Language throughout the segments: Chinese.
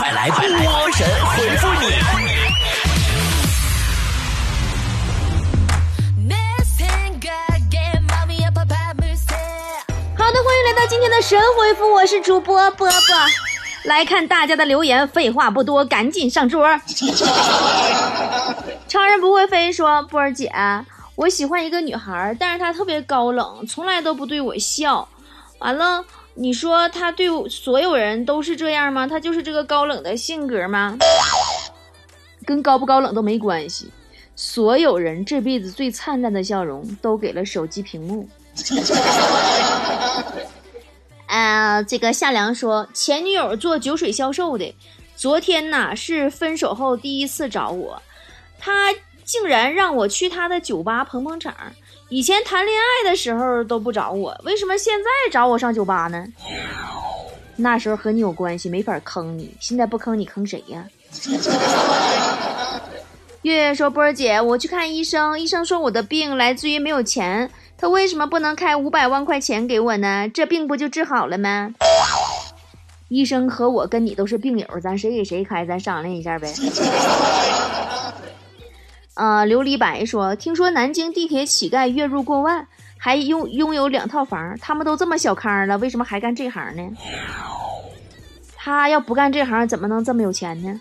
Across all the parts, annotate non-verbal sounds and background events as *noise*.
快来，快来，波神回复你。好的，欢迎来到今天的神回复，我是主播波波。来看大家的留言，废话不多，赶紧上桌。超人不会飞说，波儿姐，我喜欢一个女孩，但是她特别高冷，从来都不对我笑。完了，你说他对所有人都是这样吗？他就是这个高冷的性格吗？跟高不高冷都没关系，所有人这辈子最灿烂的笑容都给了手机屏幕。啊，这个夏良说，前女友做酒水销售的，昨天呐是分手后第一次找我，他竟然让我去他的酒吧捧捧场。以前谈恋爱的时候都不找我，为什么现在找我上酒吧呢？那时候和你有关系，没法坑你，现在不坑你，坑谁呀？月月说，波儿姐，我去看医生，医生说我的病来自于没有钱。他为什么不能开五百万块钱给我呢？这病不就治好了吗？医生和我跟你都是病友，咱谁给谁开，咱商量一下呗。啊，琉璃白说，听说南京地铁乞丐月入过万，还拥拥有两套房，他们都这么小康了，为什么还干这行呢？他要不干这行，怎么能这么有钱呢？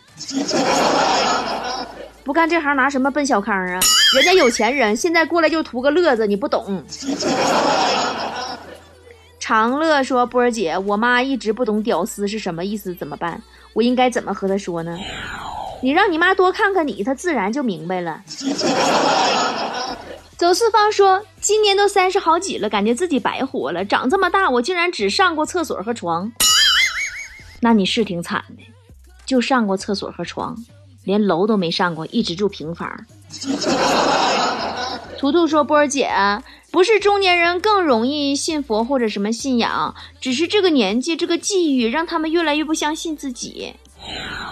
不干这行拿什么奔小康啊？人家有钱人，现在过来就图个乐子，你不懂。长乐说：“波儿姐，我妈一直不懂屌丝是什么意思，怎么办？我应该怎么和她说呢？你让你妈多看看你，她自然就明白了。”走四方说：“今年都三十好几了，感觉自己白活了。长这么大，我竟然只上过厕所和床。那你是挺惨的，就上过厕所和床。”连楼都没上过，一直住平房。图图说：“波儿姐，不是中年人更容易信佛或者什么信仰，只是这个年纪这个际遇让他们越来越不相信自己。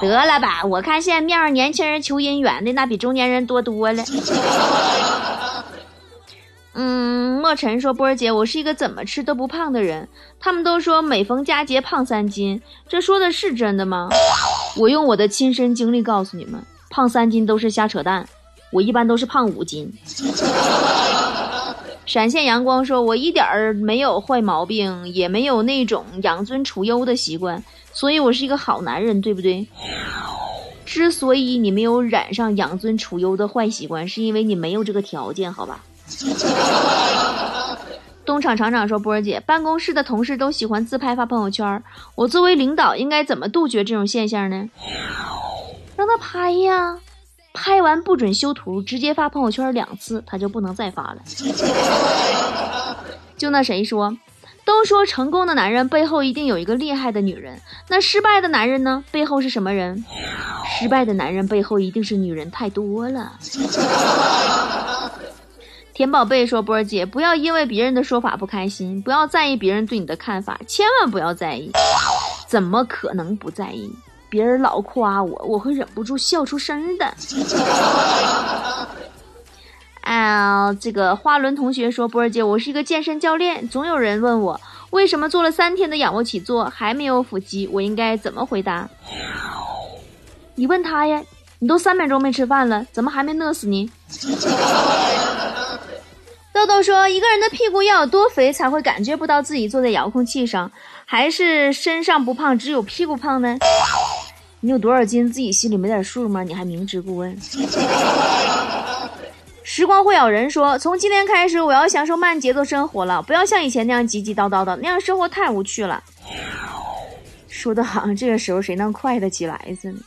得了吧，我看现在面上年轻人求姻缘的那比中年人多多了。”嗯，莫尘说：“波儿姐，我是一个怎么吃都不胖的人，他们都说每逢佳节胖三斤，这说的是真的吗？”我用我的亲身经历告诉你们，胖三斤都是瞎扯淡，我一般都是胖五斤。闪现阳光说：“我一点儿没有坏毛病，也没有那种养尊处优的习惯，所以我是一个好男人，对不对？”之所以你没有染上养尊处优的坏习惯，是因为你没有这个条件，好吧？东厂厂长说：“波儿姐，办公室的同事都喜欢自拍发朋友圈，我作为领导应该怎么杜绝这种现象呢？让他拍呀，拍完不准修图，直接发朋友圈两次，他就不能再发了。就那谁说，都说成功的男人背后一定有一个厉害的女人，那失败的男人呢？背后是什么人？失败的男人背后一定是女人太多了。*laughs* ”田宝贝说：“波儿姐，不要因为别人的说法不开心，不要在意别人对你的看法，千万不要在意。怎么可能不在意？别人老夸我，我会忍不住笑出声的。”啊，这个花轮同学说：“波儿姐，我是一个健身教练，总有人问我为什么做了三天的仰卧起坐还没有腹肌，我应该怎么回答？你问他呀，你都三秒钟没吃饭了，怎么还没饿死你？” *laughs* 豆豆说：“一个人的屁股要有多肥才会感觉不到自己坐在遥控器上，还是身上不胖，只有屁股胖呢？*laughs* 你有多少斤，自己心里没点数吗？你还明知故问。”时光会咬人说：“从今天开始，我要享受慢节奏生活了，不要像以前那样急急叨叨的，那样生活太无趣了。”说的好像这个时候谁能快得起来似的。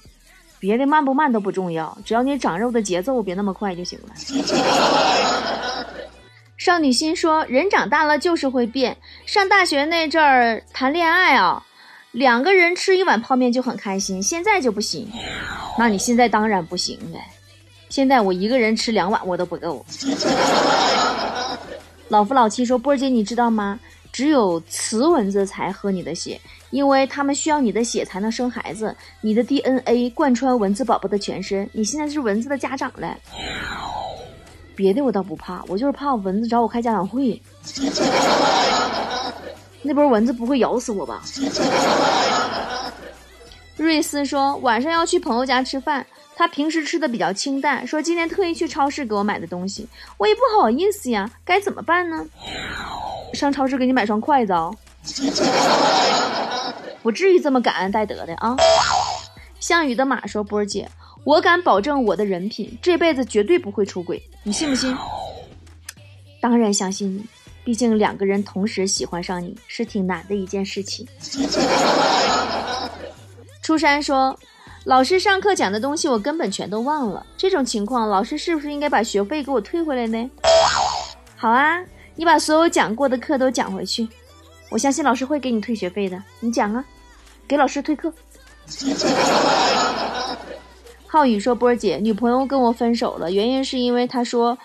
别的慢不慢都不重要，只要你长肉的节奏别那么快就行了。*laughs* 少女心说：“人长大了就是会变。上大学那阵儿谈恋爱啊，两个人吃一碗泡面就很开心，现在就不行。那你现在当然不行了。现在我一个人吃两碗我都不够。*laughs* ”老夫老妻说：“波儿姐，你知道吗？只有雌蚊子才喝你的血，因为它们需要你的血才能生孩子。你的 DNA 贯穿蚊子宝宝的全身，你现在是蚊子的家长了。”别的我倒不怕，我就是怕蚊子找我开家长会。*laughs* 那波蚊子不会咬死我吧？瑞斯说晚上要去朋友家吃饭，他平时吃的比较清淡，说今天特意去超市给我买的东西，我也不好意思呀，该怎么办呢？上超市给你买双筷子啊、不至于这么感恩戴德的啊。项羽的马说：“波儿姐，我敢保证我的人品，这辈子绝对不会出轨，你信不信？”当然相信你，毕竟两个人同时喜欢上你是挺难的一件事情。*laughs* 初山说：“老师上课讲的东西我根本全都忘了，这种情况老师是不是应该把学费给我退回来呢？”好啊，你把所有讲过的课都讲回去，我相信老师会给你退学费的。你讲啊，给老师退课。浩宇说：“波儿姐，女朋友跟我分手了，原因是因为她说，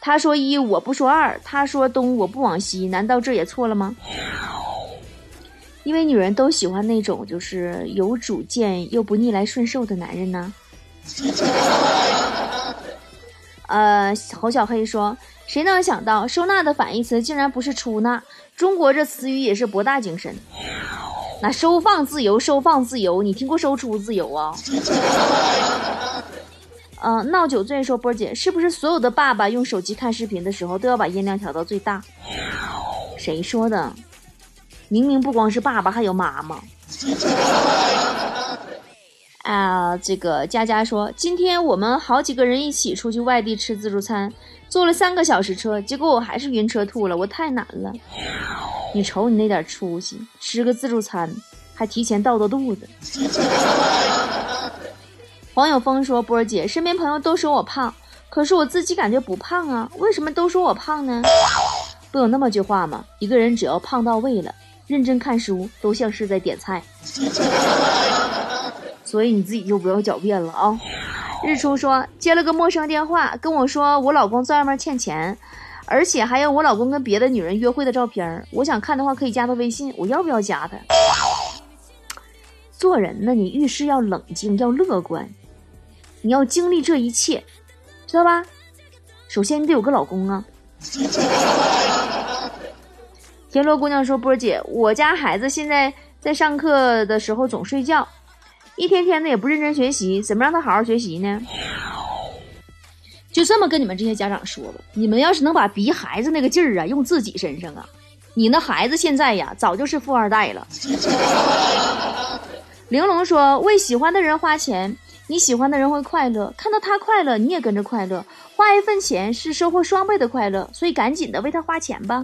她说一我不说二，她说东我不往西，难道这也错了吗？因为女人都喜欢那种就是有主见又不逆来顺受的男人呢。*laughs* ”呃，侯小黑说：“谁能想到收纳的反义词竟然不是出纳？中国这词语也是博大精深。”那收放自由，收放自由，你听过收出自由啊？嗯、*laughs* 呃，闹酒醉说波姐，是不是所有的爸爸用手机看视频的时候都要把音量调到最大？谁说的？明明不光是爸爸，还有妈妈。*laughs* 啊，这个佳佳说，今天我们好几个人一起出去外地吃自助餐，坐了三个小时车，结果我还是晕车吐了，我太难了。你瞅你那点出息，吃个自助餐还提前倒倒肚子。*laughs* 黄有峰说：“波儿姐，身边朋友都说我胖，可是我自己感觉不胖啊，为什么都说我胖呢？不有那么句话吗？一个人只要胖到位了，认真看书都像是在点菜。*laughs* 所以你自己就不要狡辩了啊。”日出说：“接了个陌生电话，跟我说我老公在外面欠钱。”而且还有我老公跟别的女人约会的照片我想看的话可以加他微信，我要不要加他？做人呢，你遇事要冷静，要乐观，你要经历这一切，知道吧？首先你得有个老公啊。田螺姑娘说：“波儿姐，我家孩子现在在上课的时候总睡觉，一天天的也不认真学习，怎么让他好好学习呢？”就这么跟你们这些家长说吧，你们要是能把逼孩子那个劲儿啊用自己身上啊，你那孩子现在呀早就是富二代了。玲珑说：“为喜欢的人花钱，你喜欢的人会快乐，看到他快乐，你也跟着快乐。花一份钱是收获双倍的快乐，所以赶紧的为他花钱吧。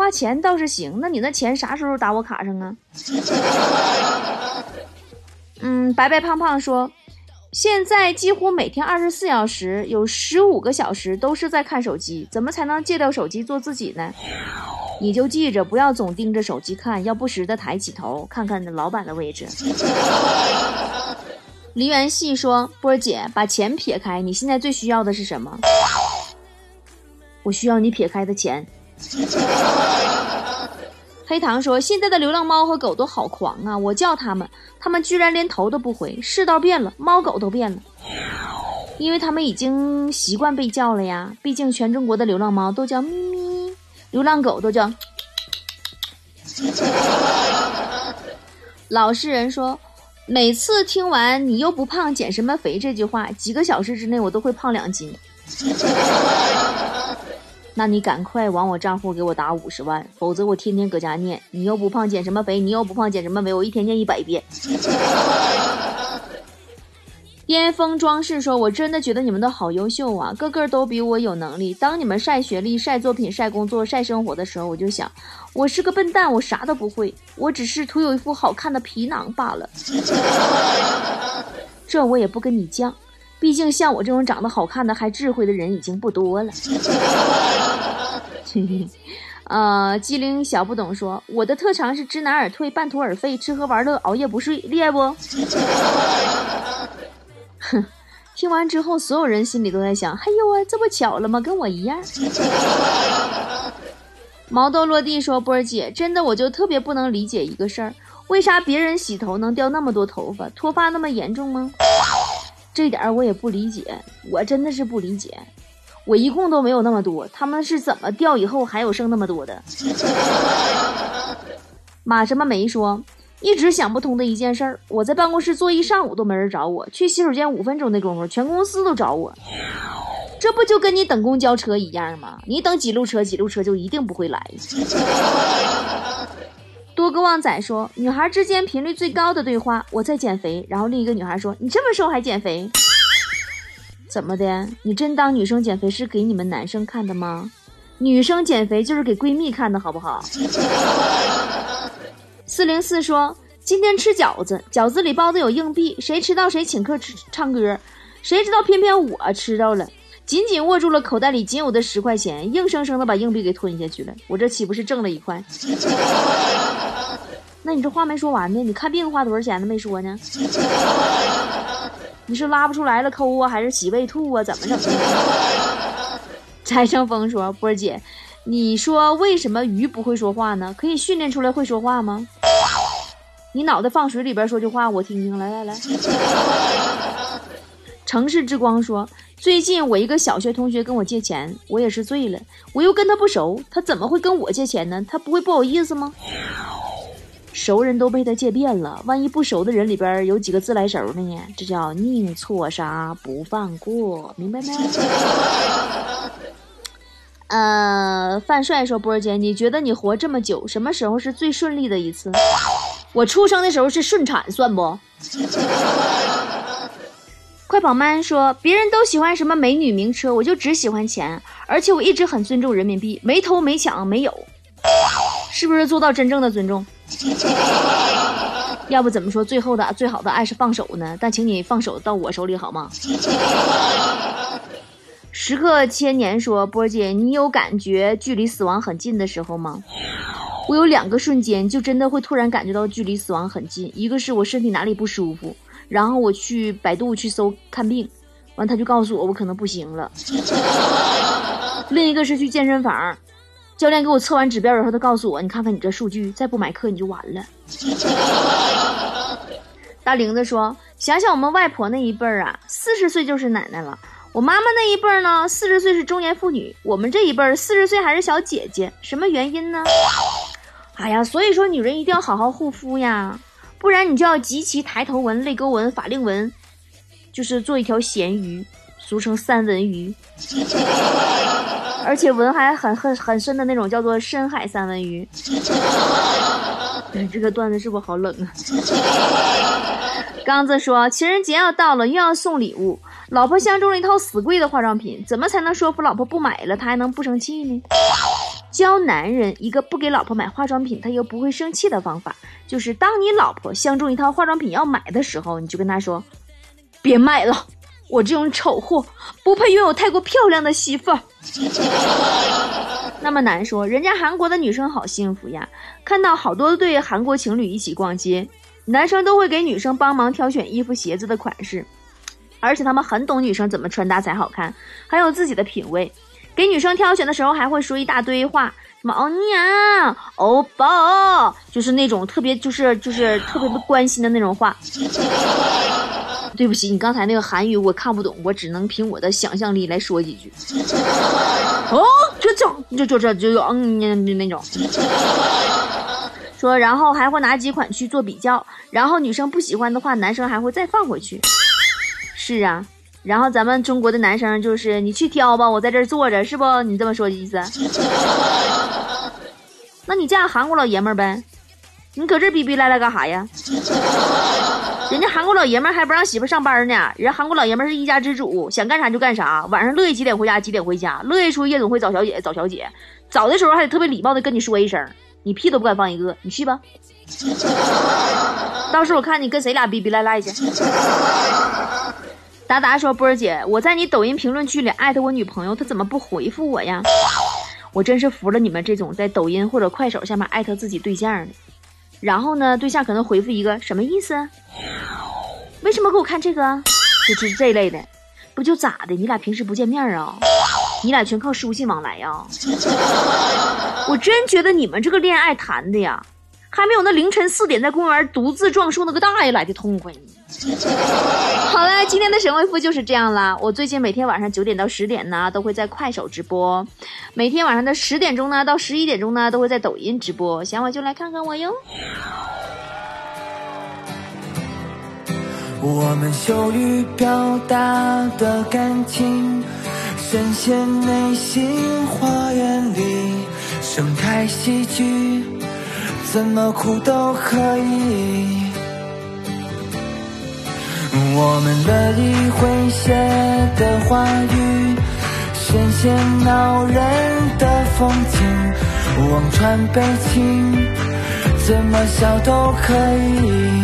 花钱倒是行，那你那钱啥时候打我卡上啊？” *laughs* 嗯，白白胖胖说。现在几乎每天二十四小时有十五个小时都是在看手机，怎么才能戒掉手机做自己呢？你就记着，不要总盯着手机看，要不时的抬起头看看老板的位置。*laughs* 梨园戏说：“波姐，把钱撇开，你现在最需要的是什么？我需要你撇开的钱。” *laughs* 黑糖说：“现在的流浪猫和狗都好狂啊！我叫它们，它们居然连头都不回。世道变了，猫狗都变了，因为它们已经习惯被叫了呀。毕竟全中国的流浪猫都叫咪咪，流浪狗都叫。”老实人说：“每次听完‘你又不胖，减什么肥’这句话，几个小时之内我都会胖两斤。”那你赶快往我账户给我打五十万，否则我天天搁家念。你又不胖减什么肥？你又不胖减什么肥？我一天念一百遍。*laughs* 巅峰装饰说：“我真的觉得你们都好优秀啊，个个都比我有能力。当你们晒学历、晒作品、晒工作、晒生活的时候，我就想，我是个笨蛋，我啥都不会，我只是图有一副好看的皮囊罢了。*laughs* 这我也不跟你犟。”毕竟像我这种长得好看的还智慧的人已经不多了。嘿 *laughs* 呃，机灵小不懂说，我的特长是知难而退，半途而废，吃喝玩乐，熬夜不睡，厉害不？哼，*laughs* 听完之后，所有人心里都在想：哎呦啊，这不巧了吗？跟我一样。*laughs* 毛豆落地说：“波儿姐，真的我就特别不能理解一个事儿，为啥别人洗头能掉那么多头发，脱发那么严重吗？”这点儿我也不理解，我真的是不理解，我一共都没有那么多，他们是怎么掉以后还有剩那么多的？*laughs* 马什么梅说，一直想不通的一件事儿，我在办公室坐一上午都没人找我，去洗手间五分钟的功夫，全公司都找我。这不就跟你等公交车一样吗？你等几路车，几路车就一定不会来。*laughs* 多个旺仔说，女孩之间频率最高的对话：“我在减肥。”然后另一个女孩说：“你这么瘦还减肥？怎么的？你真当女生减肥是给你们男生看的吗？女生减肥就是给闺蜜看的，好不好？”四零四说：“今天吃饺子，饺子里包的有硬币，谁吃到谁请客吃唱歌，谁知道偏偏我吃到了。”紧紧握住了口袋里仅有的十块钱，硬生生的把硬币给吞下去了。我这岂不是挣了一块？*laughs* 那你这话没说完呢？你看病花多少钱呢？没说呢？你是拉不出来了抠啊，还是洗胃吐啊？怎么整？*laughs* 柴胜峰说：“波儿姐，你说为什么鱼不会说话呢？可以训练出来会说话吗？你脑袋放水里边说句话，我听听。来来来。”城市之光说。最近我一个小学同学跟我借钱，我也是醉了。我又跟他不熟，他怎么会跟我借钱呢？他不会不好意思吗？熟人都被他借遍了，万一不熟的人里边有几个自来熟的呢？这叫宁错杀不放过，明白没？*laughs* 呃，范帅说：“波儿姐，你觉得你活这么久，什么时候是最顺利的一次？我出生的时候是顺产，算不？” *laughs* 快跑慢说，别人都喜欢什么美女名车，我就只喜欢钱，而且我一直很尊重人民币，没偷没抢没有，是不是做到真正的尊重？*laughs* 要不怎么说最后的最好的爱是放手呢？但请你放手到我手里好吗？*laughs* 时刻千年说，波姐，你有感觉距离死亡很近的时候吗？我有两个瞬间就真的会突然感觉到距离死亡很近，一个是我身体哪里不舒服。然后我去百度去搜看病，完他就告诉我我可能不行了。*laughs* 另一个是去健身房，教练给我测完指标，然后他告诉我，你看看你这数据，再不买课你就完了。大玲子说，想想我们外婆那一辈儿啊，四十岁就是奶奶了；我妈妈那一辈儿呢，四十岁是中年妇女；我们这一辈儿四十岁还是小姐姐，什么原因呢？哎呀，所以说女人一定要好好护肤呀。不然你就要集齐抬头纹、泪沟纹、法令纹，就是做一条咸鱼，俗称三文鱼，而且纹还很很很深的那种，叫做深海三文鱼。*laughs* 这个段子是不是好冷啊？刚子说情人节要到了，又要送礼物，老婆相中了一套死贵的化妆品，怎么才能说服老婆不买了，他还能不生气呢？教男人一个不给老婆买化妆品他又不会生气的方法，就是当你老婆相中一套化妆品要买的时候，你就跟他说：“别买了，我这种丑货不配拥有太过漂亮的媳妇儿。*laughs* ”那么难说，人家韩国的女生好幸福呀，看到好多对韩国情侣一起逛街，男生都会给女生帮忙挑选衣服、鞋子的款式，而且他们很懂女生怎么穿搭才好看，很有自己的品味。给女生挑选的时候还会说一大堆话，什么欧娘、欧巴，就是那种特别就是就是特别不关心的那种话。对不起，你刚才那个韩语我看不懂，我只能凭我的想象力来说几句。哦，这这就就这就嗯那种。说，然后还会拿几款去做比较，然后女生不喜欢的话，男生还会再放回去。是啊。然后咱们中国的男生就是你去挑吧，我在这坐着，是不？你这么说的意思？*laughs* 那你嫁韩国老爷们儿呗？你搁这逼逼赖赖干啥呀？人家韩国老爷们还不让媳妇上班呢，人韩国老爷们是一家之主，想干啥就干啥，晚上乐意几点回家几点回家，乐意出夜总会找小姐找小姐，找的时候还得特别礼貌的跟你说一声，你屁都不敢放一个，你去吧。到时候我看你跟谁俩逼逼赖赖去。达达说：“波儿姐，我在你抖音评论区里艾特我女朋友，她怎么不回复我呀？我真是服了你们这种在抖音或者快手下面艾特自己对象的。然后呢，对象可能回复一个什么意思？为什么给我看这个？就是这类的，不就咋的？你俩平时不见面啊？你俩全靠书信往来呀？我真觉得你们这个恋爱谈的呀，还没有那凌晨四点在公园独自撞树那个大爷来的痛快呢。*laughs* ”好了，今天的神回复就是这样啦。我最近每天晚上九点到十点呢，都会在快手直播；每天晚上的十点钟呢到十一点钟呢，都会在抖音直播。想我就来看看我哟。我们羞于表达的感情，深陷内心花园里，盛开喜剧，怎么哭都可以。我们乐意诙谐的话语，深陷恼人的风景，望穿悲情，怎么笑都可以。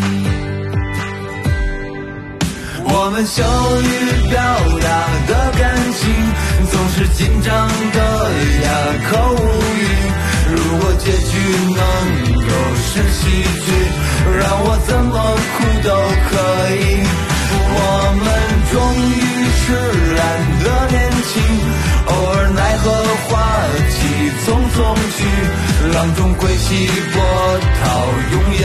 我们羞于表达的感情，总是紧张的哑口无语。如果结局能是喜剧，让我怎么哭都可以。我们终于是懒得年轻，偶尔奈何花期匆匆去，浪中归兮波涛涌烟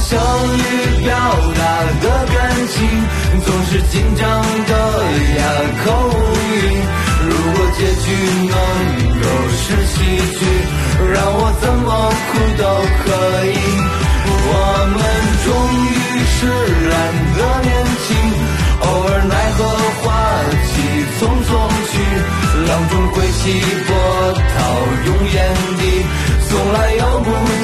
相遇表达的感情，总是紧张的哑口无语。如果结局能够是喜剧，让我怎么哭都可以。我们终于释然的年轻，偶尔奈何花期匆匆去，浪中归期波涛涌眼底，从来又不。